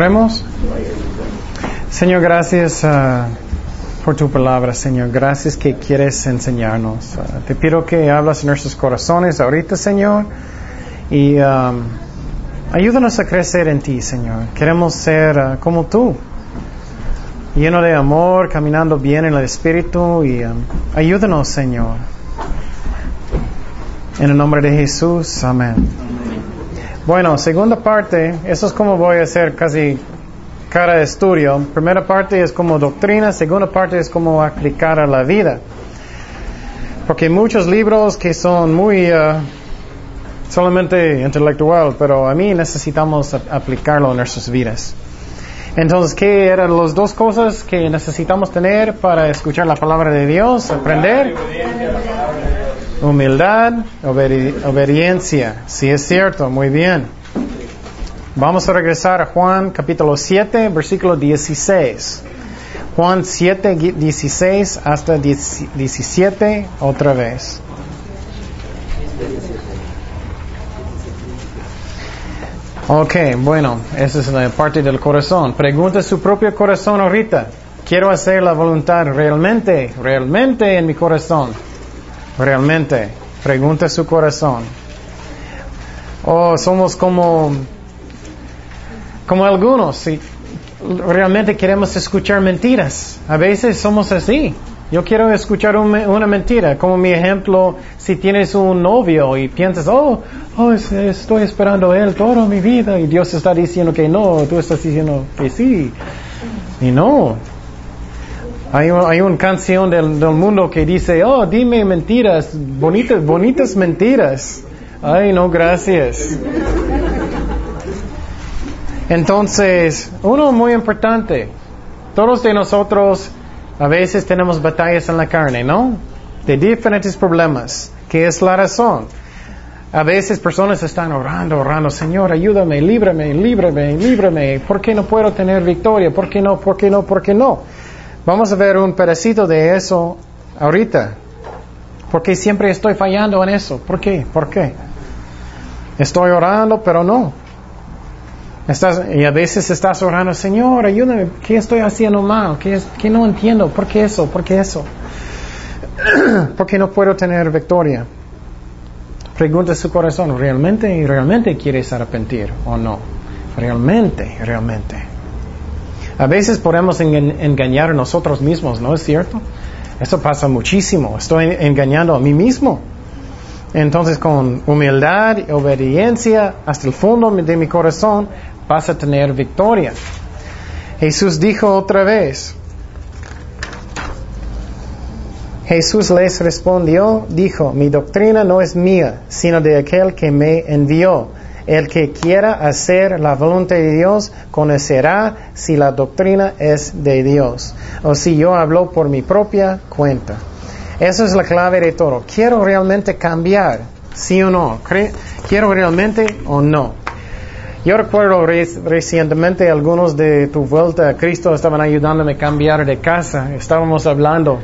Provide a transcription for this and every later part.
Oremos. Señor, gracias uh, por tu palabra, Señor. Gracias que quieres enseñarnos. Uh, te pido que hablas en nuestros corazones ahorita, Señor. Y um, ayúdanos a crecer en ti, Señor. Queremos ser uh, como tú. Lleno de amor, caminando bien en el Espíritu. Y um, ayúdanos, Señor. En el nombre de Jesús. Amén. Bueno, segunda parte, eso es como voy a hacer casi cada estudio. Primera parte es como doctrina, segunda parte es como aplicar a la vida. Porque muchos libros que son muy uh, solamente intelectual, pero a mí necesitamos aplicarlo en nuestras vidas. Entonces, ¿qué eran las dos cosas que necesitamos tener para escuchar la palabra de Dios? Aprender. Humildad, obediencia. Sí es cierto, muy bien. Vamos a regresar a Juan capítulo 7, versículo 16. Juan 7, 16 hasta 17 otra vez. Ok, bueno, esa es la parte del corazón. Pregunta su propio corazón ahorita. Quiero hacer la voluntad realmente, realmente en mi corazón. Realmente. Pregunta su corazón. O somos como, como algunos, si realmente queremos escuchar mentiras. A veces somos así. Yo quiero escuchar una mentira, como mi ejemplo, si tienes un novio y piensas, oh, oh, estoy esperando a él toda mi vida y Dios está diciendo que no, tú estás diciendo que sí. Y no. Hay, una canción del, mundo que dice, oh, dime mentiras, bonitas, bonitas mentiras. Ay, no, gracias. Entonces, uno muy importante, todos de nosotros a veces tenemos batallas en la carne, ¿no? De diferentes problemas. ¿Qué es la razón? A veces personas están orando, orando, Señor, ayúdame, líbrame, líbrame, líbrame. ¿Por qué no puedo tener victoria? ¿Por qué no? ¿Por qué no? ¿Por qué no? Vamos a ver un pedacito de eso ahorita. Porque siempre estoy fallando en eso. ¿Por qué? ¿Por qué? Estoy orando, pero no. Y a veces estás orando, Señor, ayúdame, ¿qué estoy haciendo mal? ¿Qué, qué no entiendo? ¿Por qué eso? ¿Por qué eso? ¿Por qué no puedo tener victoria? Pregunta su corazón, ¿realmente, realmente quieres arrepentir o no? Realmente, realmente. A veces podemos engañar a nosotros mismos, ¿no es cierto? Eso pasa muchísimo. Estoy engañando a mí mismo. Entonces, con humildad y obediencia hasta el fondo de mi corazón, vas a tener victoria. Jesús dijo otra vez, Jesús les respondió, dijo, mi doctrina no es mía, sino de aquel que me envió. El que quiera hacer la voluntad de Dios conocerá si la doctrina es de Dios o si yo hablo por mi propia cuenta. Esa es la clave de todo. ¿Quiero realmente cambiar? ¿Sí o no? ¿Quiero realmente o no? Yo recuerdo recientemente algunos de tu vuelta a Cristo estaban ayudándome a cambiar de casa. Estábamos hablando.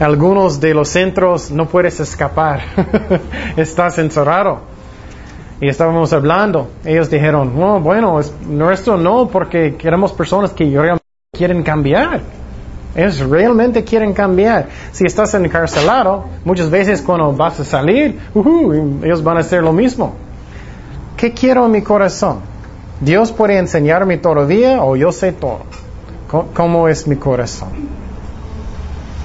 Algunos de los centros no puedes escapar. Estás encerrado. Y estábamos hablando. Ellos dijeron, no, bueno, es nuestro no, porque queremos personas que realmente quieren cambiar. Ellos realmente quieren cambiar. Si estás encarcelado, muchas veces cuando vas a salir, ellos van a hacer lo mismo. ¿Qué quiero en mi corazón? Dios puede enseñarme todavía o yo sé todo. ¿Cómo es mi corazón?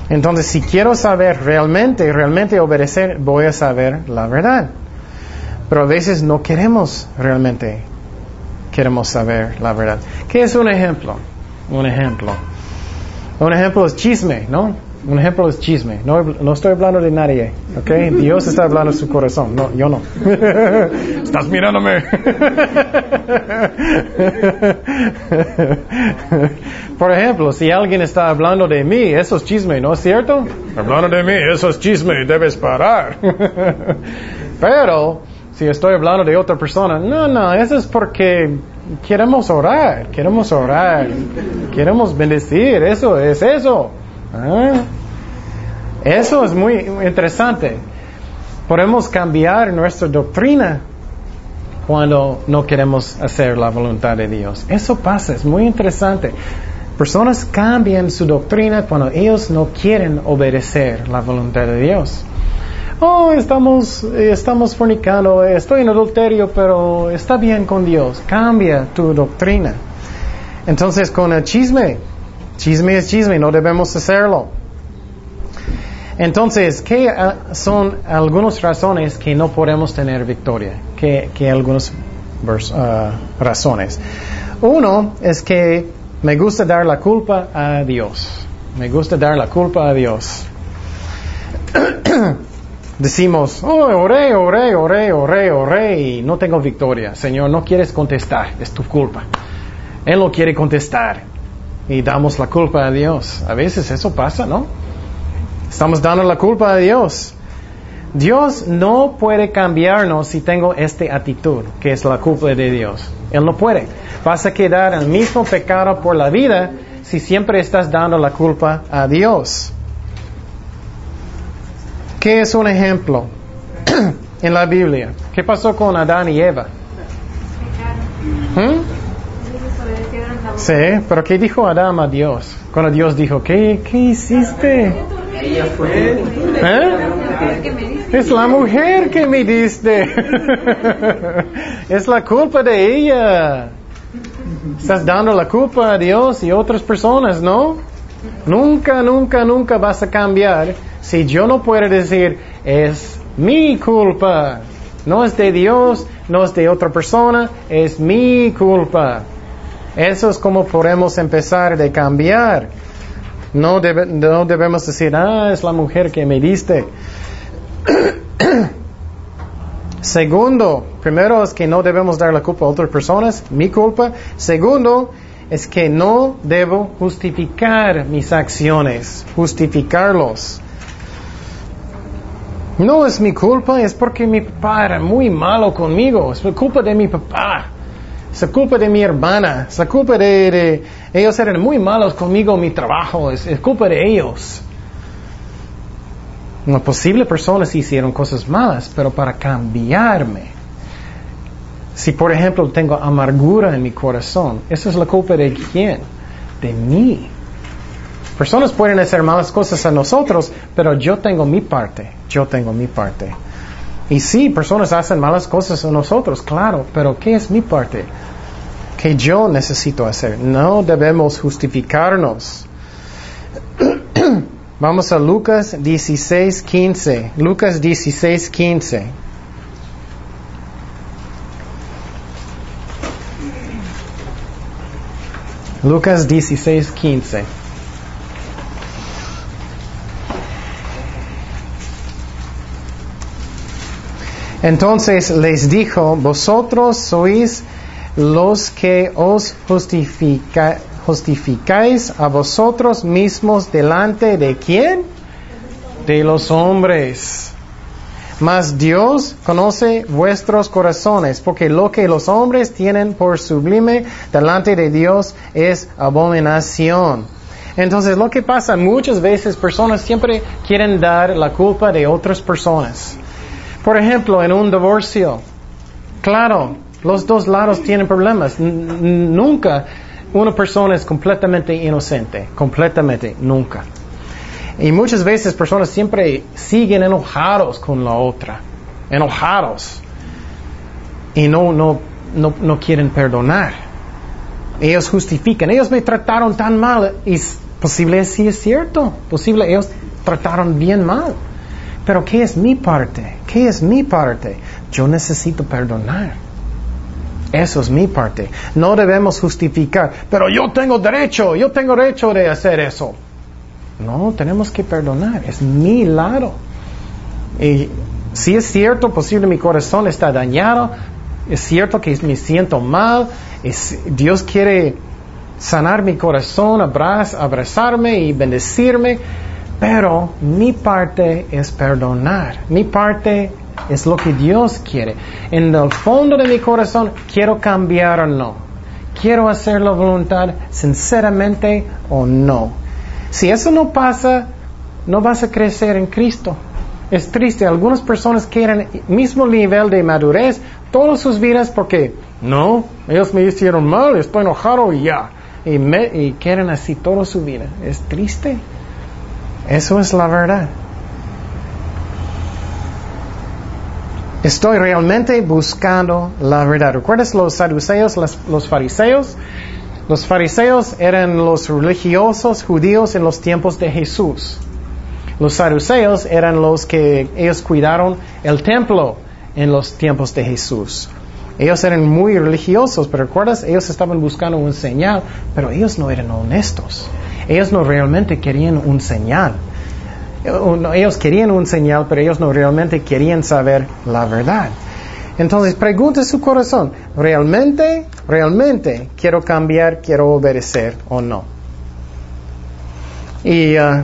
Entonces, si quiero saber realmente, realmente obedecer, voy a saber la verdad. Pero a veces no queremos realmente, queremos saber la verdad. ¿Qué es un ejemplo? Un ejemplo. Un ejemplo es chisme, ¿no? Un ejemplo es chisme. No, no estoy hablando de nadie, ¿ok? Dios está hablando de su corazón. No, yo no. Estás mirándome. Por ejemplo, si alguien está hablando de mí, eso es chisme, ¿no es cierto? Hablando de mí, eso es chisme, debes parar. Pero, si estoy hablando de otra persona, no, no, eso es porque queremos orar, queremos orar, queremos bendecir, eso es eso. ¿Ah? Eso es muy interesante. Podemos cambiar nuestra doctrina cuando no queremos hacer la voluntad de Dios. Eso pasa, es muy interesante. Personas cambian su doctrina cuando ellos no quieren obedecer la voluntad de Dios. Oh, estamos, estamos fornicando, estoy en adulterio, pero está bien con Dios. Cambia tu doctrina. Entonces, con el chisme, chisme es chisme, no debemos hacerlo. Entonces, ¿qué ah, son algunas razones que no podemos tener victoria? ¿Qué, qué algunas ah, razones? Uno es que me gusta dar la culpa a Dios. Me gusta dar la culpa a Dios. Decimos, oh, oré, oré, oré, oré, oré y no tengo victoria. Señor, no quieres contestar, es tu culpa. Él no quiere contestar y damos la culpa a Dios. A veces eso pasa, ¿no? Estamos dando la culpa a Dios. Dios no puede cambiarnos si tengo esta actitud, que es la culpa de Dios. Él no puede. Vas a quedar en el mismo pecado por la vida si siempre estás dando la culpa a Dios. ¿Qué es un ejemplo en la Biblia? ¿Qué pasó con Adán y Eva? ¿Mm? Sí, pero ¿qué dijo Adán a Dios? Cuando Dios dijo, ¿qué, qué hiciste? ¿Eh? Es la mujer que me diste. es la culpa de ella. Estás dando la culpa a Dios y otras personas, ¿no? Nunca, nunca, nunca vas a cambiar si yo no puedo decir, es mi culpa. No es de Dios, no es de otra persona, es mi culpa. Eso es como podemos empezar de cambiar. No, no debemos decir, ah, es la mujer que me diste. Segundo, primero es que no debemos dar la culpa a otras personas, mi culpa. Segundo, es que no debo justificar mis acciones, justificarlos. No es mi culpa, es porque mi papá era muy malo conmigo, es culpa de mi papá. Es culpa de mi hermana, es culpa de, ellos eran muy malos conmigo mi trabajo, es, culpa de ellos. Una posible personas hicieron cosas malas, pero para cambiarme. Si por ejemplo tengo amargura en mi corazón, ¿esa es la culpa de quién? De mí. Personas pueden hacer malas cosas a nosotros, pero yo tengo mi parte, yo tengo mi parte. Y sí, personas hacen malas cosas a nosotros, claro, pero ¿qué es mi parte? ¿Qué yo necesito hacer? No debemos justificarnos. Vamos a Lucas 16, 15. Lucas 16, 15. Lucas 16, 15. Entonces les dijo, vosotros sois los que os justificáis a vosotros mismos delante de quién? De los hombres. Mas Dios conoce vuestros corazones, porque lo que los hombres tienen por sublime delante de Dios es abominación. Entonces lo que pasa muchas veces, personas siempre quieren dar la culpa de otras personas. Por ejemplo, en un divorcio, claro, los dos lados tienen problemas. nunca una persona es completamente inocente, completamente, nunca. Y muchas veces personas siempre siguen enojados con la otra, enojados. Y no, no, no, no quieren perdonar. Ellos justifican, ellos me trataron tan mal. Y posible sí es cierto, posible ellos trataron bien mal. Pero ¿qué es mi parte? ¿Qué es mi parte? Yo necesito perdonar. Eso es mi parte. No debemos justificar, pero yo tengo derecho, yo tengo derecho de hacer eso. No, tenemos que perdonar. Es mi lado. Y si es cierto, posible mi corazón está dañado, es cierto que me siento mal, Dios quiere sanar mi corazón, abrazarme y bendecirme, pero mi parte es perdonar. Mi parte es lo que Dios quiere. En el fondo de mi corazón quiero cambiar o no. Quiero hacer la voluntad sinceramente o no. Si eso no pasa, no vas a crecer en Cristo. Es triste, algunas personas quieren el mismo nivel de madurez, todas sus vidas porque, no, ellos me hicieron mal, estoy enojado y ya. Y, me, y quieren así toda su vida. Es triste. Eso es la verdad. Estoy realmente buscando la verdad. ¿Recuerdas los saduceos, los fariseos? Los fariseos eran los religiosos judíos en los tiempos de Jesús. Los saduceos eran los que ellos cuidaron el templo en los tiempos de Jesús. Ellos eran muy religiosos, pero recuerdas, ellos estaban buscando un señal, pero ellos no eran honestos. Ellos no realmente querían un señal. Ellos querían un señal, pero ellos no realmente querían saber la verdad. Entonces pregunte su corazón, ¿realmente, realmente quiero cambiar, quiero obedecer o no? Y, uh,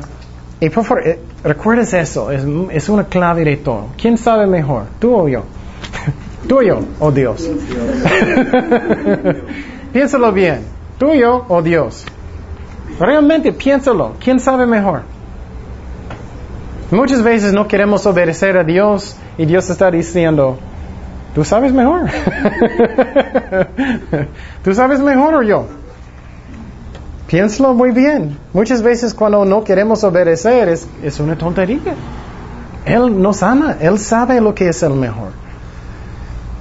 y por favor, eh, recuerdes eso, es, es, una clave de todo. ¿Quién sabe mejor, tú o yo? ¿Tú o yo o Dios? Piénsalo bien, tú o yo o Dios. Realmente piénsalo, ¿quién sabe mejor? Muchas veces no queremos obedecer a Dios y Dios está diciendo, tú sabes mejor. tú sabes mejor o yo. Piénsalo muy bien. Muchas veces cuando no queremos obedecer es, es una tontería. Él nos ama, Él sabe lo que es el mejor.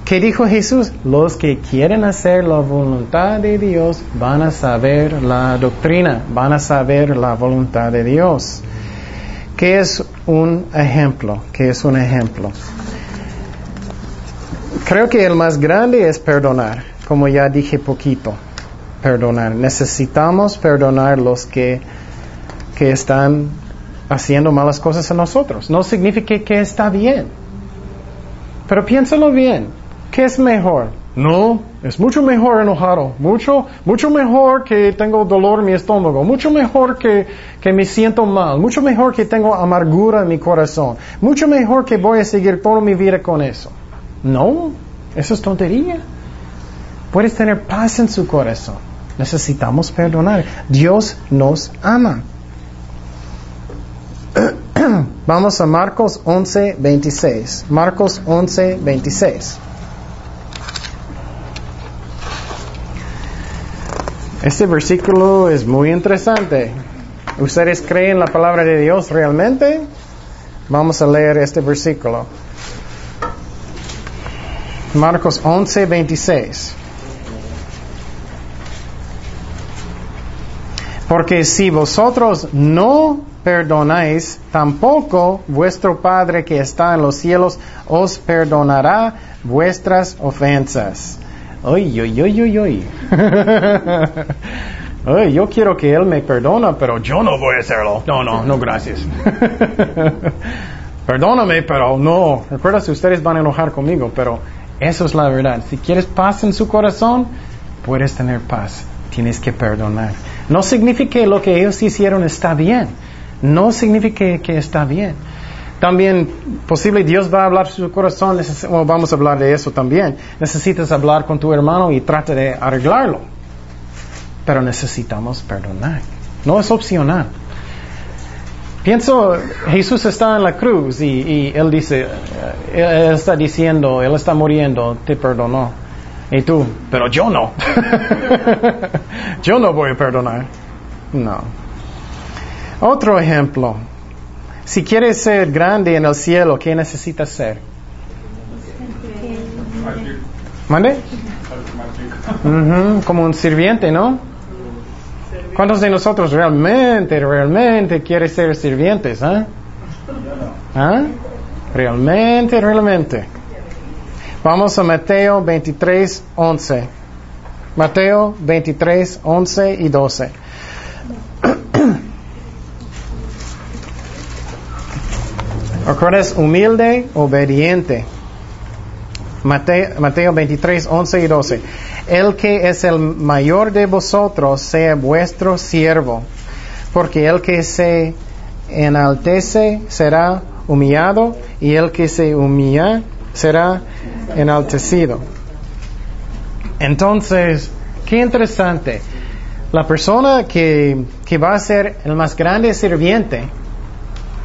¿Qué dijo Jesús? Los que quieren hacer la voluntad de Dios van a saber la doctrina, van a saber la voluntad de Dios. ¿Qué es un ejemplo? ¿Qué es un ejemplo? Creo que el más grande es perdonar, como ya dije poquito. Perdonar. Necesitamos perdonar los que, que están haciendo malas cosas a nosotros. No significa que está bien. Pero piénsalo bien. ¿Qué es mejor? No, es mucho mejor enojado, mucho, mucho mejor que tengo dolor en mi estómago, mucho mejor que, que me siento mal, mucho mejor que tengo amargura en mi corazón, mucho mejor que voy a seguir toda mi vida con eso. No, eso es tontería. Puedes tener paz en su corazón. Necesitamos perdonar. Dios nos ama. Vamos a Marcos 11, 26. Marcos 11, 26. Este versículo es muy interesante. ¿Ustedes creen la palabra de Dios realmente? Vamos a leer este versículo. Marcos 11, 26. Porque si vosotros no perdonáis, tampoco vuestro Padre que está en los cielos os perdonará vuestras ofensas. Ay, ay, ay, ay, ay. ay, yo quiero que Él me perdona, pero yo no voy a hacerlo. No, no, no, gracias. Perdóname, pero no. Recuerda si ustedes van a enojar conmigo, pero eso es la verdad. Si quieres paz en su corazón, puedes tener paz. Tienes que perdonar. No significa que lo que ellos hicieron está bien. No significa que está bien. También posible Dios va a hablar su corazón, vamos a hablar de eso también. Necesitas hablar con tu hermano y trata de arreglarlo. Pero necesitamos perdonar. No es opcional. Pienso, Jesús está en la cruz y, Él dice, eh, Él está diciendo, Él está muriendo, te perdonó. Y tú, pero yo no. yo no voy a perdonar. No. Otro ejemplo. Si quieres ser grande en el cielo, ¿qué necesitas ser? ¿Mande? como un sirviente, ¿no? ¿Cuántos de nosotros realmente, realmente quieren ser sirvientes? ¿Ah? ¿Ah? Realmente, realmente. Vamos a Mateo 23, 11. Mateo 23, 11 y 12. ¿Recuerdas? Humilde, obediente. Mateo, Mateo 23, 11 y 12. El que es el mayor de vosotros sea vuestro siervo, porque el que se enaltece será humillado y el que se humilla será enaltecido. Entonces, qué interesante. La persona que, que va a ser el más grande sirviente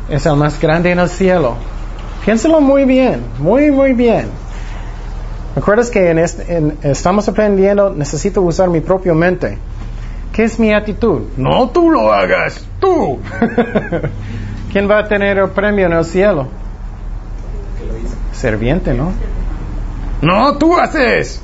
es el más grande en el cielo. Piénselo muy bien, muy, muy bien. ¿Recuerdas que en este- en- estamos aprendiendo, necesito usar mi propia mente? ¿Qué es mi actitud? No tú lo hagas, tú. ¿Quién va a tener el premio en el cielo? Serviente, ¿no? No, tú haces.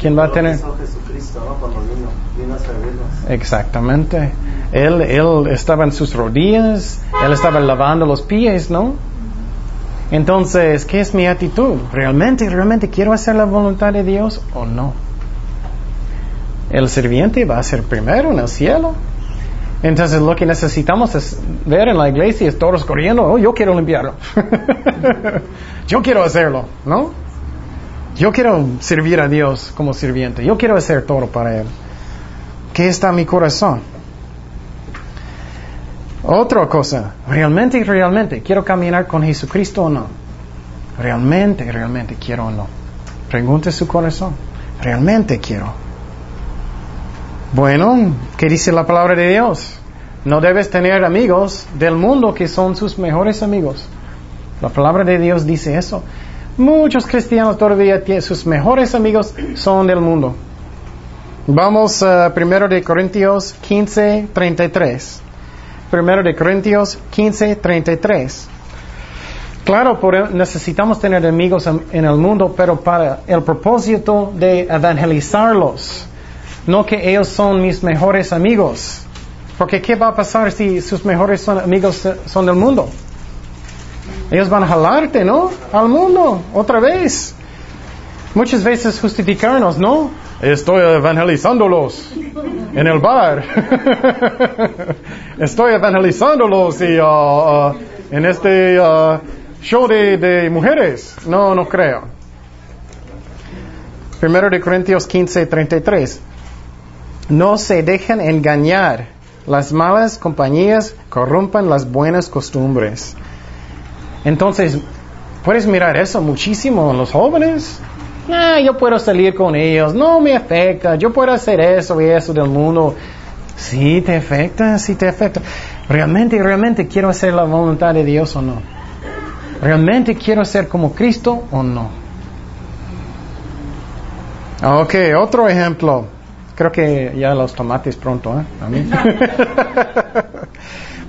¿Quién va a tener? Hizo Jesucristo, ¿no? Cuando vino, vino a servirnos. Exactamente. Él, él estaba en sus rodillas, él estaba lavando los pies, ¿no? Entonces, ¿qué es mi actitud? ¿Realmente, realmente quiero hacer la voluntad de Dios o no? El sirviente va a ser primero en el cielo. Entonces, lo que necesitamos es ver en la iglesia es todos corriendo, oh, yo quiero limpiarlo. yo quiero hacerlo, ¿no? Yo quiero servir a Dios como sirviente. Yo quiero hacer todo para Él. ¿Qué está en mi corazón? Otra cosa, realmente, realmente, quiero caminar con Jesucristo o no. Realmente, realmente quiero o no. Pregunte su corazón. Realmente quiero. Bueno, ¿qué dice la palabra de Dios? No debes tener amigos del mundo que son sus mejores amigos. La palabra de Dios dice eso. Muchos cristianos todavía tienen sus mejores amigos son del mundo. Vamos a primero de Corintios 15, 33. Primero de Corintios 15, 33. Claro, necesitamos tener amigos en el mundo, pero para el propósito de evangelizarlos. No que ellos son mis mejores amigos. Porque ¿qué va a pasar si sus mejores amigos eh, son del mundo? Ellos van a jalarte, ¿no? Al mundo, otra vez. Muchas veces justificarnos, ¿no? Estoy evangelizándolos en el bar. Estoy evangelizándolos y, uh, uh, en este uh, show de, mujeres. No, no creo. Primero de Corintios 15, 33. No se dejen engañar. Las malas compañías corrompan las buenas costumbres. Entonces, puedes mirar eso muchísimo en los jóvenes. Ah, yo puedo salir con ellos, no me afecta, yo puedo hacer eso y eso del mundo. Sí te afecta, sí te afecta. ¿Realmente, realmente quiero hacer la voluntad de Dios o no? ¿Realmente quiero ser como Cristo o no? Ok, otro ejemplo. Creo que ya los tomates pronto, ¿eh? A mí.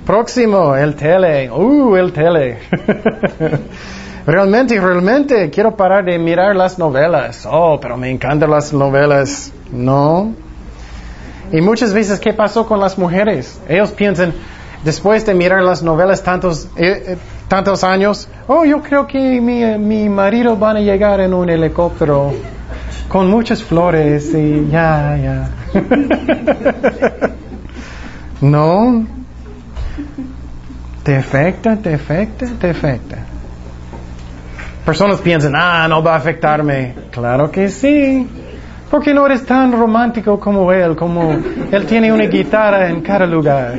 Próximo, el tele. Uh, el tele. realmente, realmente quiero parar de mirar las novelas. Oh, pero me encantan las novelas. No. Y muchas veces, ¿qué pasó con las mujeres? Ellos piensan, después de mirar las novelas tantos, eh, eh, tantos años, oh, yo creo que mi, eh, mi marido van a llegar en un helicóptero con muchas flores y ya, ya. no. ¿Te afecta? ¿Te afecta? ¿Te afecta? Personas piensan, ah, no va a afectarme. Claro que sí. Porque no eres tan romántico como él, como él tiene una guitarra en cada lugar.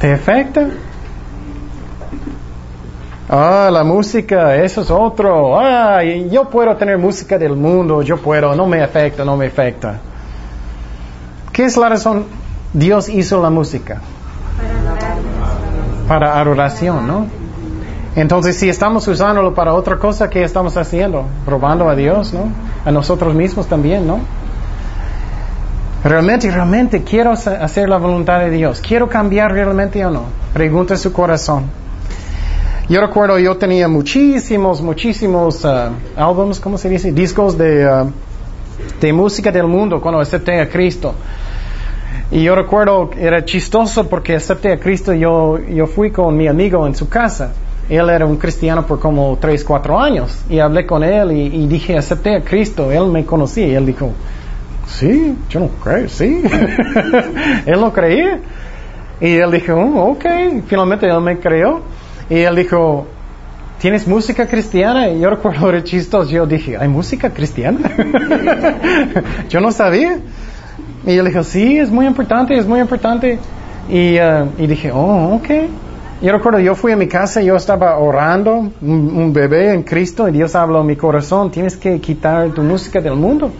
¿Te afecta? Ah, la música, eso es otro. Ah, yo puedo tener música del mundo, yo puedo, no me afecta, no me afecta. ¿Qué es la razón? Dios hizo la música. Para adoración, ¿no? Entonces, si estamos usándolo para otra cosa, ¿qué estamos haciendo? Robando a Dios, ¿no? A nosotros mismos también, ¿no? Realmente, realmente quiero hacer la voluntad de Dios. ¿Quiero cambiar realmente o no? Pregunta su corazón. Yo recuerdo, yo tenía muchísimos, muchísimos uh, álbumes, ¿cómo se dice? Discos de, uh, de música del mundo cuando acepté a Cristo. Y yo recuerdo, era chistoso porque acepté a Cristo, yo, yo fui con mi amigo en su casa. Él era un cristiano por como 3, 4 años. Y hablé con él y, y dije, acepté a Cristo. Él me conocía y él dijo, sí, yo no creo, sí. él no creía. Y él dijo, "Oh, ok, finalmente él me creó. Y él dijo, ¿tienes música cristiana? Y yo recuerdo era chistoso, yo dije, ¿hay música cristiana? yo no sabía. Y él dijo, sí, es muy importante, es muy importante. Y, uh, y dije, oh, ok. Yo recuerdo, yo fui a mi casa, yo estaba orando, un, un bebé en Cristo, y Dios habló en mi corazón, tienes que quitar tu música del mundo.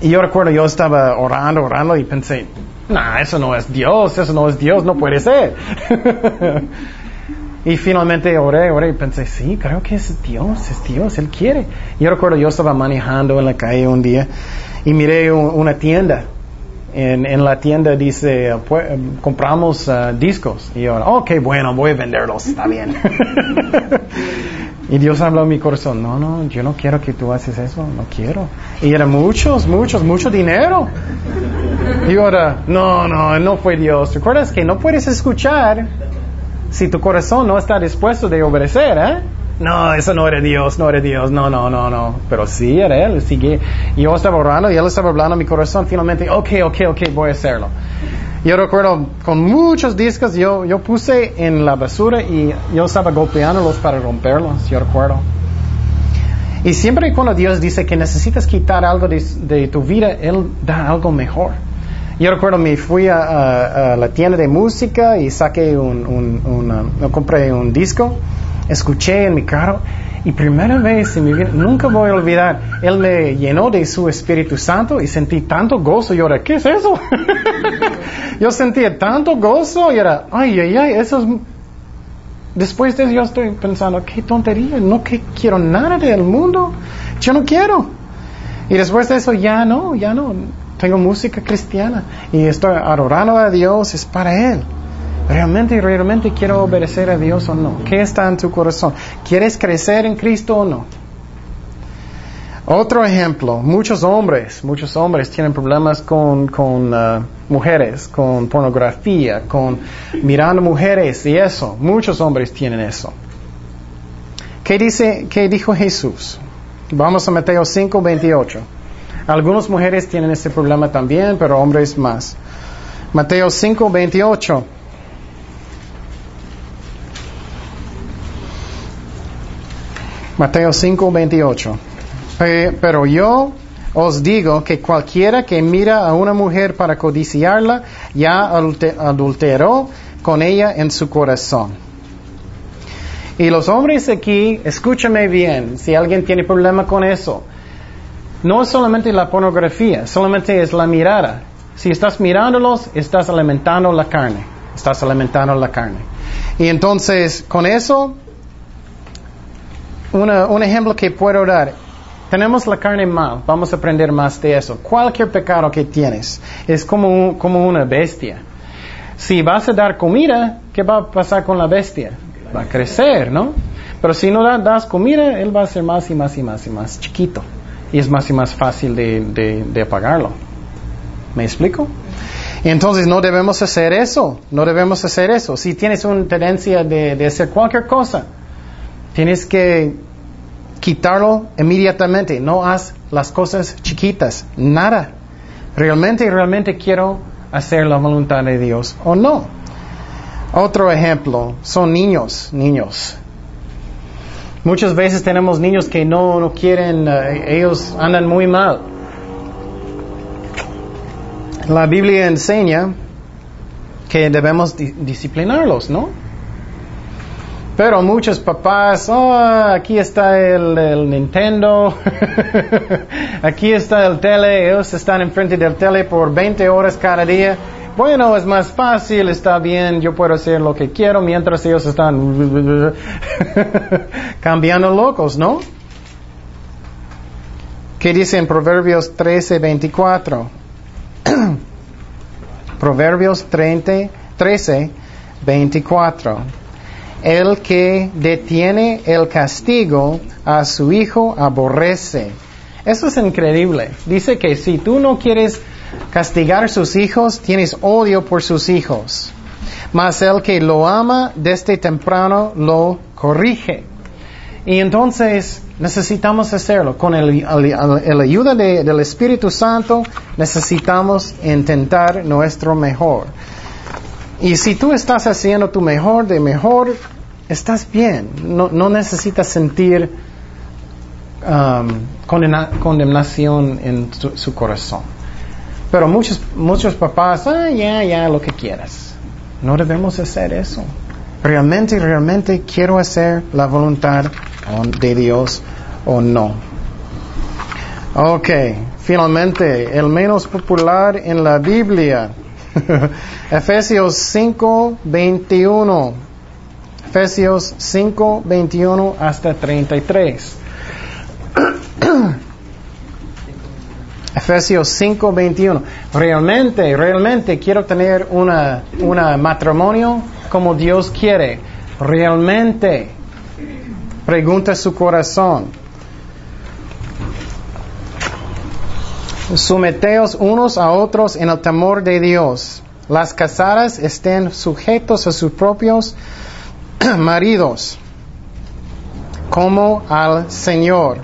Y yo recuerdo, yo estaba orando, orando, y pensé, nah, eso no es Dios, eso no es Dios, no puede ser. Y finalmente oré, oré y pensé, sí, creo que es Dios, es Dios, Él quiere. Yo recuerdo, yo estaba manejando en la calle un día y miré una tienda. En, en, la tienda dice, compramos uh, discos. Y yo, ok, bueno, voy a venderlos, está bien. y Dios habló en mi corazón, no, no, yo no quiero que tú haces eso, no quiero. Y era muchos, muchos, mucho dinero. Y ahora, no, no, no fue Dios. ¿Recuerdas que no puedes escuchar si tu corazón no está dispuesto de obedecer, ¿eh? No, eso no era Dios, no era Dios, no, no, no, no. Pero sí era Él, sigue. Yo estaba orando y Él estaba hablando a mi corazón, finalmente, ok, ok, ok, voy a hacerlo. Yo recuerdo con muchos discos, yo, yo puse en la basura y yo estaba golpeándolos para romperlos, yo recuerdo. Y siempre cuando Dios dice que necesitas quitar algo de, tu vida, Él da algo mejor. Yo recuerdo me fui a, la tienda de música y saqué un, un, compré un disco, escuché en mi carro y primera vez en mi vida, nunca voy a olvidar, Él me llenó de su Espíritu Santo y sentí tanto gozo y ahora, ¿qué es eso? yo sentía tanto gozo y era, ay, ay, ay, eso es... Después de eso yo estoy pensando, qué tontería, no que quiero nada del mundo, yo no quiero. Y después de eso ya no, ya no, tengo música cristiana y estoy adorando a Dios, es para Él. ¿Realmente, realmente quiero obedecer a Dios o no? ¿Qué está en tu corazón? ¿Quieres crecer en Cristo o no? Otro ejemplo, muchos hombres, muchos hombres tienen problemas con, con uh, mujeres, con pornografía, con mirando mujeres y eso. Muchos hombres tienen eso. ¿Qué dice, qué dijo Jesús? Vamos a Mateo 5, 28. Algunas mujeres tienen este problema también, pero hombres más. Mateo 5, 28. Mateo 5, 28. Pero yo os digo que cualquiera que mira a una mujer para codiciarla, ya adulteró con ella en su corazón. Y los hombres aquí, escúchame bien, si alguien tiene problema con eso, no es solamente la pornografía, solamente es la mirada. Si estás mirándolos, estás alimentando la carne. Estás alimentando la carne. Y entonces, con eso, un ejemplo que puedo dar. Tenemos la carne mal, vamos a aprender más de eso. Cualquier pecado que tienes es como, como una bestia. Si vas a dar comida, ¿qué va a pasar con la bestia? Va a crecer, ¿no? Pero si no das comida, él va a ser más y más y más y más chiquito y es más y más fácil de, de, apagarlo. ¿Me explico? Entonces no debemos hacer eso, no debemos hacer eso. Si tienes una tendencia de, de hacer cualquier cosa, tienes que quitarlo inmediatamente. No haz las cosas chiquitas, nada. Realmente, realmente quiero hacer la voluntad de Dios o no. Otro ejemplo son niños, niños. Muchas veces tenemos niños que no, no quieren, eh, ellos andan muy mal. La Biblia enseña que debemos disciplinarlos, ¿no? Pero muchos papás, oh, aquí está el, el Nintendo, aquí está el tele, ellos están enfrente del tele por 20 horas cada día bueno, es más fácil, está bien, yo puedo hacer lo que quiero mientras ellos están cambiando locos, ¿no? ¿Qué dice en Proverbios 13, 24? Proverbios 30, 13, 24. El que detiene el castigo a su hijo aborrece. Eso es increíble. Dice que si tú no quieres castigar a sus hijos, tienes odio por sus hijos. Mas el que lo ama desde temprano lo corrige. Y entonces necesitamos hacerlo. Con el, ayuda del Espíritu Santo necesitamos intentar nuestro mejor. Y si tú estás haciendo tu mejor de mejor, estás bien. No, necesitas sentir um, condenación en su corazón. Pero muchos, muchos papás, ah, ya, ya, lo que quieras. No debemos hacer eso. Realmente, realmente quiero hacer la voluntad de Dios o no. Ok, finalmente, el menos popular en la Biblia. Efesios 5, 21. Efesios 5, 21 hasta 33. Efesios 5, 21. Realmente, realmente quiero tener una, una matrimonio como Dios quiere. Realmente. Pregunta su corazón. Someteos unos a otros en el temor de Dios. Las casadas estén sujetos a sus propios maridos, como al Señor.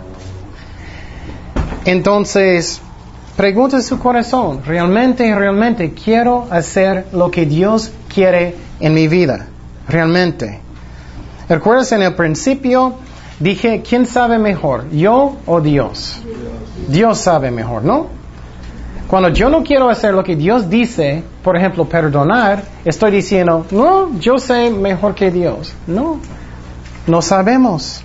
Entonces, pregunta su corazón, ¿realmente, realmente quiero hacer lo que Dios quiere en mi vida? ¿Realmente? ¿Recuerdas en el principio? Dije, ¿quién sabe mejor, yo o Dios? Dios sabe mejor, ¿no? Cuando yo no quiero hacer lo que Dios dice, por ejemplo, perdonar, estoy diciendo, no, yo sé mejor que Dios. No, no sabemos.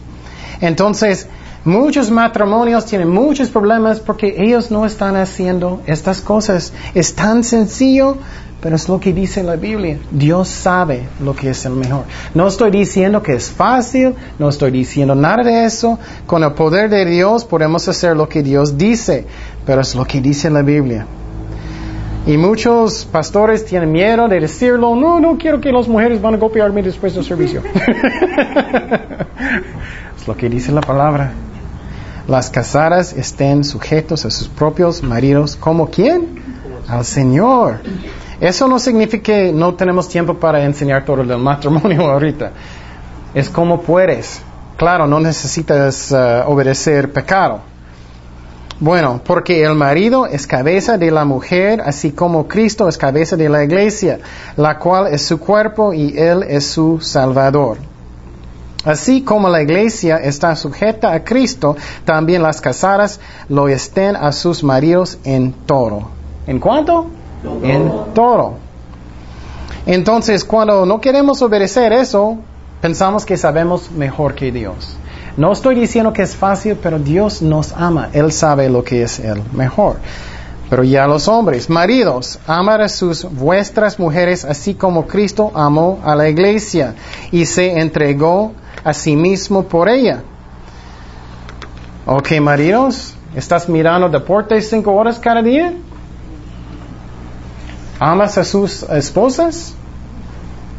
Entonces, muchos matrimonios tienen muchos problemas porque ellos no están haciendo estas cosas. Es tan sencillo, pero es lo que dice la Biblia. Dios sabe lo que es el mejor. No estoy diciendo que es fácil, no estoy diciendo nada de eso. Con el poder de Dios podemos hacer lo que Dios dice, pero es lo que dice la Biblia. Y muchos pastores tienen miedo de decirlo, no, no quiero que las mujeres van a golpearme después del servicio. es lo que dice la palabra. Las casadas estén sujetos a sus propios maridos, ¿como quién? Al Señor. Eso no significa que no tenemos tiempo para enseñar todo el matrimonio ahorita. Es como puedes. Claro, no necesitas uh, obedecer pecado. Bueno, porque el marido es cabeza de la mujer, así como Cristo es cabeza de la iglesia, la cual es su cuerpo y Él es su Salvador. Así como la iglesia está sujeta a Cristo, también las casadas lo estén a sus maridos en todo. ¿En cuánto? En todo. Entonces, cuando no queremos obedecer eso, pensamos que sabemos mejor que Dios. No estoy diciendo que es fácil, pero Dios nos ama. Él sabe lo que es el mejor. Pero ya los hombres, maridos, amar a sus vuestras mujeres así como Cristo amó a la iglesia y se entregó a sí mismo por ella. Ok, maridos, ¿estás mirando deportes cinco horas cada día? ¿Amas a sus esposas?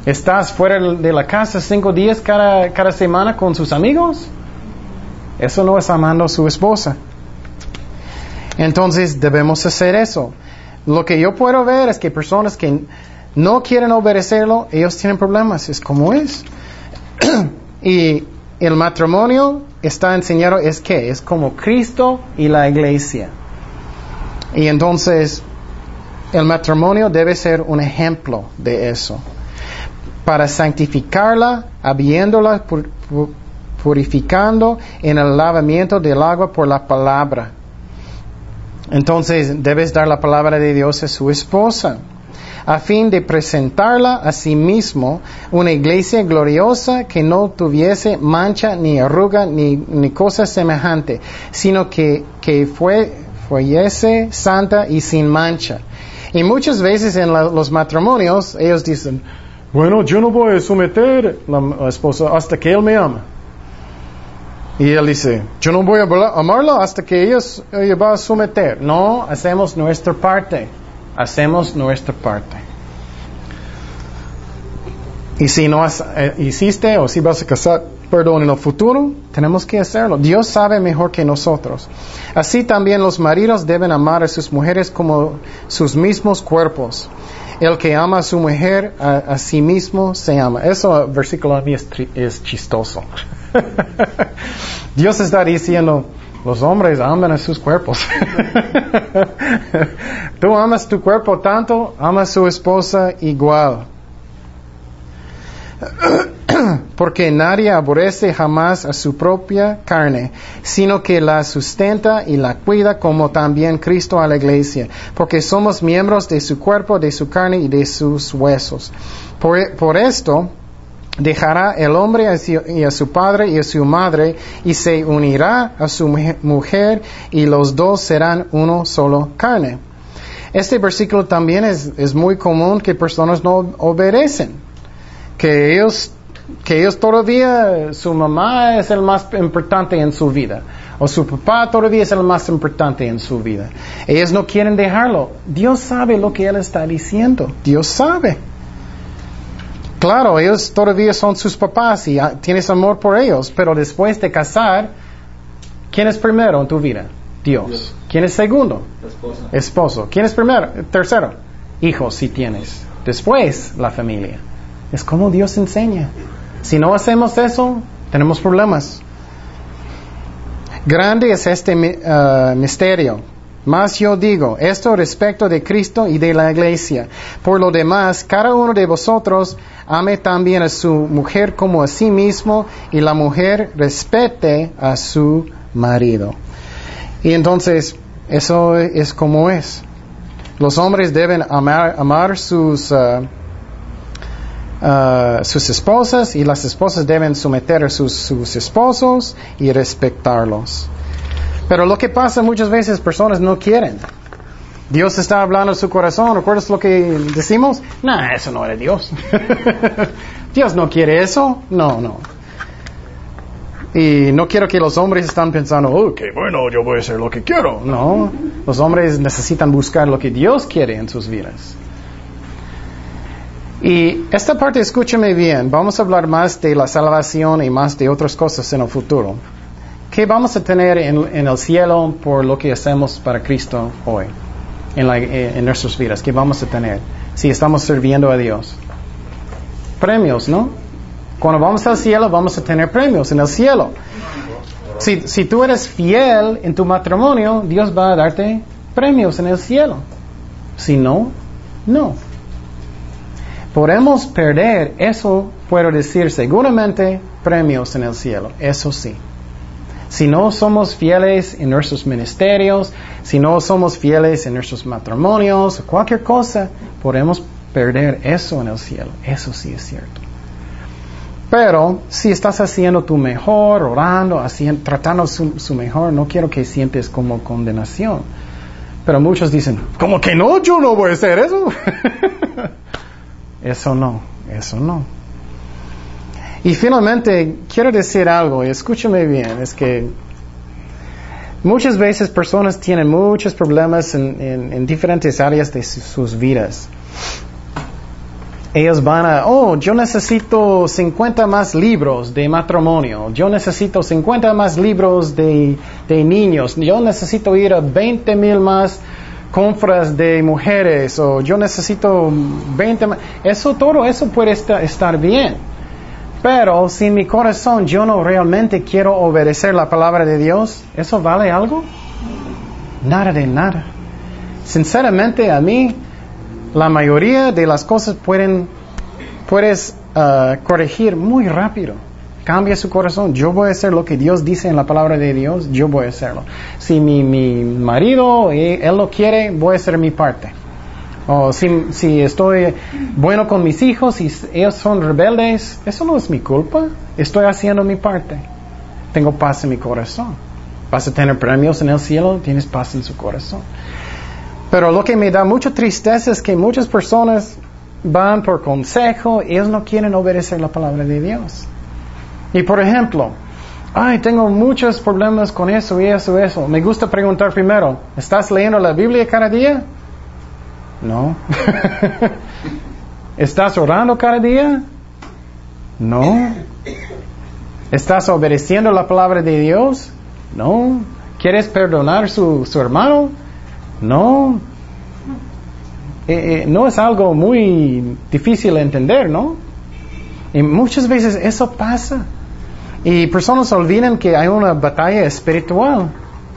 ¿Estás fuera de la casa cinco días cada, cada semana con sus amigos? Eso no es amando a su esposa. Entonces debemos hacer eso. Lo que yo puedo ver es que personas que no quieren obedecerlo, ellos tienen problemas. Es como es. y el matrimonio está enseñado es que es como Cristo y la iglesia. Y entonces el matrimonio debe ser un ejemplo de eso. Para santificarla, habiéndola purificando en el lavamiento del agua por la palabra. Entonces debes dar la palabra de Dios a su esposa, a fin de presentarla a sí mismo una iglesia gloriosa que no tuviese mancha ni arruga ni, ni cosa semejante, sino que, que fue, fuese santa y sin mancha. Y muchas veces en los matrimonios ellos dicen, bueno, yo no voy a someter a la esposa hasta que él me ama. Y él dice, yo no voy a amarla hasta que ella, ella va a someter. No, hacemos nuestra parte. Hacemos nuestra parte. Y si no has, eh, hiciste o si vas a casar, perdón, en el futuro, tenemos que hacerlo. Dios sabe mejor que nosotros. Así también los maridos deben amar a sus mujeres como sus mismos cuerpos. El que ama a su mujer, a, sí mismo se ama. Eso versículo a mí es, es chistoso. Dios está diciendo, los hombres aman a sus cuerpos. Tú amas tu cuerpo tanto, amas a su esposa igual. Porque nadie aborrece jamás a su propia carne, sino que la sustenta y la cuida como también Cristo a la iglesia, porque somos miembros de su cuerpo, de su carne y de sus huesos. Por, esto, dejará el hombre a su padre y a su madre y se unirá a su mujer y los dos serán uno solo carne. Este versículo también es, es muy común que personas no obedecen que ellos que ellos todavía, su mamá es el más importante en su vida, o su papá todavía es el más importante en su vida. Ellos no quieren dejarlo. Dios sabe lo que Él está diciendo. Dios sabe. Claro, ellos todavía son sus papás y ah, tienes amor por ellos, pero después de casar, ¿quién es primero en tu vida? Dios. ¿Quién es segundo? Esposa. Esposo. ¿Quién es primero? Tercero. Hijos, si tienes. Después, la familia. Es como Dios enseña. Si no hacemos eso, tenemos problemas. Grande es este uh, misterio. Mas yo digo esto respecto de Cristo y de la iglesia. Por lo demás, cada uno de vosotros ame también a su mujer como a sí mismo y la mujer respete a su marido. Y entonces, eso es como es. Los hombres deben amar, amar sus, uh, uh, sus esposas y las esposas deben someter a sus, esposos y respetarlos. Pero lo que pasa muchas veces, personas no quieren. Dios está hablando en su corazón. ¿Recuerdas lo que decimos? No, eso no era Dios. Dios no quiere eso. No, no. Y no quiero que los hombres están pensando, oh, bueno, yo voy a hacer lo que quiero. No, los hombres necesitan buscar lo que Dios quiere en sus vidas. Y esta parte, escúchame bien, vamos a hablar más de la salvación y más de otras cosas en el futuro. ¿Qué vamos a tener en, el cielo por lo que hacemos para Cristo hoy, en, en nuestras vidas? ¿Qué vamos a tener si estamos sirviendo a Dios? Premios, ¿no? Cuando vamos al cielo vamos a tener premios en el cielo. Si, si tú eres fiel en tu matrimonio, Dios va a darte premios en el cielo. Si no, no. Podemos perder, eso puedo decir seguramente, premios en el cielo, eso sí. Si no somos fieles en nuestros ministerios, si no somos fieles en nuestros matrimonios, cualquier cosa, podemos perder eso en el cielo. Eso sí es cierto. Pero si estás haciendo tu mejor, orando, tratando su, mejor, no quiero que sientes como condenación. Pero muchos dicen, ¿cómo que no? Yo no voy a hacer eso. eso no, eso no. Y finalmente, quiero decir algo, y escúchame bien, es que muchas veces personas tienen muchos problemas en, diferentes áreas de sus vidas. Ellos van a, oh, yo necesito 50 más libros de matrimonio, yo necesito 50 más libros de, de niños, yo necesito ir a 20 mil más compras de mujeres, o yo necesito 20 más. Eso todo, eso puede estar bien. Pero si en mi corazón yo no realmente quiero obedecer la palabra de Dios, ¿eso vale algo? Nada de nada. Sinceramente a mí, la mayoría de las cosas pueden, puedes uh, corregir muy rápido. Cambia su corazón. Yo voy a hacer lo que Dios dice en la palabra de Dios, yo voy a hacerlo. Si mi, mi marido, él lo quiere, voy a hacer mi parte. O si, si estoy bueno con mis hijos y ellos son rebeldes, eso no es mi culpa. Estoy haciendo mi parte. Tengo paz en mi corazón. Vas a tener premios en el cielo, tienes paz en su corazón. Pero lo que me da mucha tristeza es que muchas personas van por consejo, ellos no quieren obedecer la palabra de Dios. Y por ejemplo, ay, tengo muchos problemas con eso y eso y eso. Me gusta preguntar primero, ¿estás leyendo la Biblia cada día? No. ¿Estás orando cada día? No. ¿Estás obedeciendo la palabra de Dios? No. ¿Quieres perdonar su, su hermano? No. Eh, eh, no es algo muy difícil de entender, ¿no? Y muchas veces eso pasa. Y personas olvidan que hay una batalla espiritual.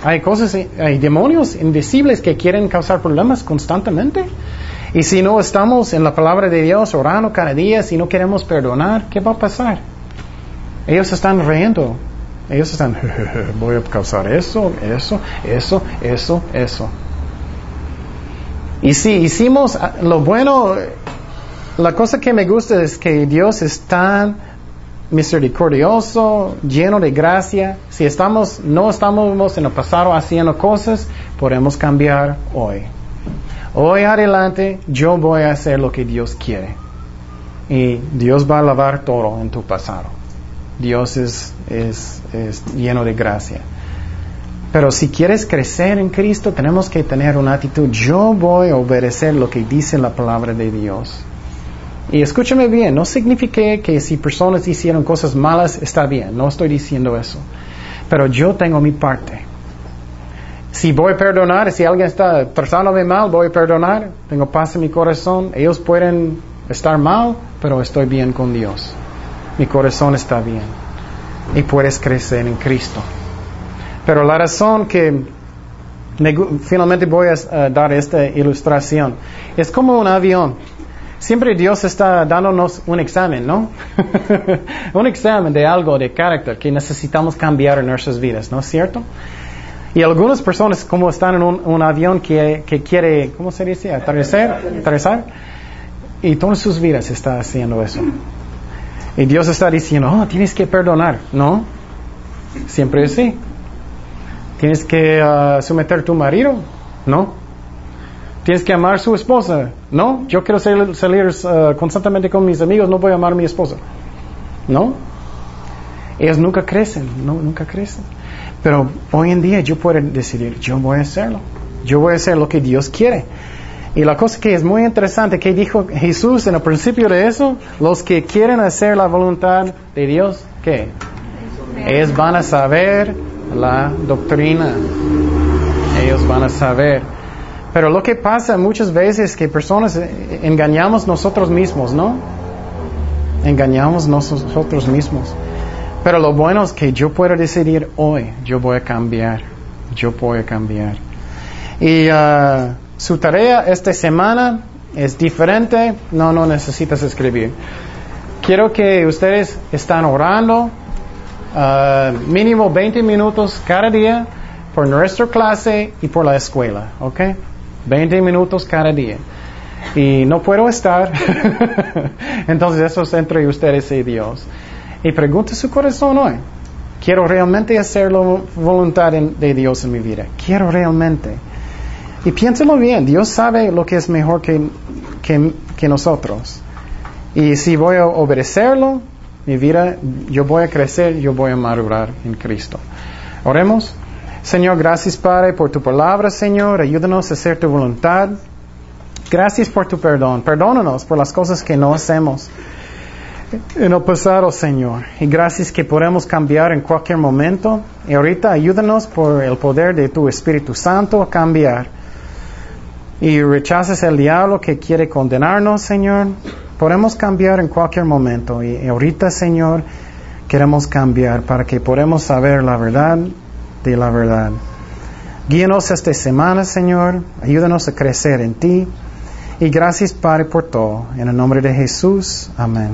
Hay cosas, hay demonios invisibles que quieren causar problemas constantemente. Y si no estamos en la palabra de Dios orando cada día, si no queremos perdonar, ¿qué va a pasar? Ellos están riendo. Ellos están, voy a causar eso, eso, eso, eso, eso. Y si hicimos lo bueno, la cosa que me gusta es que Dios es misericordioso, lleno de gracia. Si estamos, no estamos en el pasado haciendo cosas, podemos cambiar hoy. Hoy adelante yo voy a hacer lo que Dios quiere. Y Dios va a lavar todo en tu pasado. Dios es, es, es lleno de gracia. Pero si quieres crecer en Cristo, tenemos que tener una actitud, yo voy a obedecer lo que dice la palabra de Dios. Y escúchame bien, no significa que si personas hicieron cosas malas está bien, no estoy diciendo eso. Pero yo tengo mi parte. Si voy a perdonar, si alguien está tratándome mal, voy a perdonar, tengo paz en mi corazón. Ellos pueden estar mal, pero estoy bien con Dios. Mi corazón está bien. Y puedes crecer en Cristo. Pero la razón que finalmente voy a dar esta ilustración es como un avión. Siempre Dios está dándonos un examen, ¿no? un examen de algo, de carácter que necesitamos cambiar en nuestras vidas, ¿no es cierto? Y algunas personas, como están en un, avión que, que, quiere, ¿cómo se dice? Aterrizar, aterrizar. Y todas sus vidas está haciendo eso. Y Dios está diciendo, oh, tienes que perdonar. No, siempre así. Tienes que uh, someter a tu marido. No. Tienes que amar a su esposa. No, yo quiero salir, salir uh, constantemente con mis amigos, no voy a amar a mi esposa. No. Ellos nunca crecen, no, nunca crecen. Pero hoy en día yo puedo decidir, yo voy a hacerlo. Yo voy a hacer lo que Dios quiere. Y la cosa que es muy interesante, que dijo Jesús en el principio de eso, los que quieren hacer la voluntad de Dios, ¿qué? Ellos van a saber la doctrina. Ellos van a saber. Pero lo que pasa muchas veces es que personas engañamos nosotros mismos, ¿no? Engañamos nosotros mismos. Pero lo bueno es que yo puedo decidir hoy, yo voy a cambiar, yo voy a cambiar. Y uh, su tarea esta semana es diferente, no, no necesitas escribir. Quiero que ustedes están orando uh, mínimo 20 minutos cada día por nuestra clase y por la escuela, ¿ok? 20 minutos cada día. Y no puedo estar, entonces eso es entre ustedes y Dios. Y pregunte su corazón hoy. Quiero realmente hacer la voluntad de Dios en mi vida. Quiero realmente. Y piénselo bien, Dios sabe lo que es mejor que, que, nosotros. Y si voy a obedecerlo, mi vida, yo voy a crecer, yo voy a madurar en Cristo. Oremos. Señor, gracias Padre por tu palabra, Señor. Ayúdanos a hacer tu voluntad. Gracias por tu perdón. Perdónanos por las cosas que no hacemos en el pasado, Señor. Y gracias que podemos cambiar en cualquier momento. Y ahorita ayúdanos por el poder de tu Espíritu Santo a cambiar y rechazas el diablo que quiere condenarnos, Señor, podemos cambiar en cualquier momento. Y ahorita, Señor, queremos cambiar para que podamos saber la verdad de la verdad. Guíanos esta semana, Señor. Ayúdanos a crecer en ti. Y gracias, Padre, por todo. En el nombre de Jesús. Amén.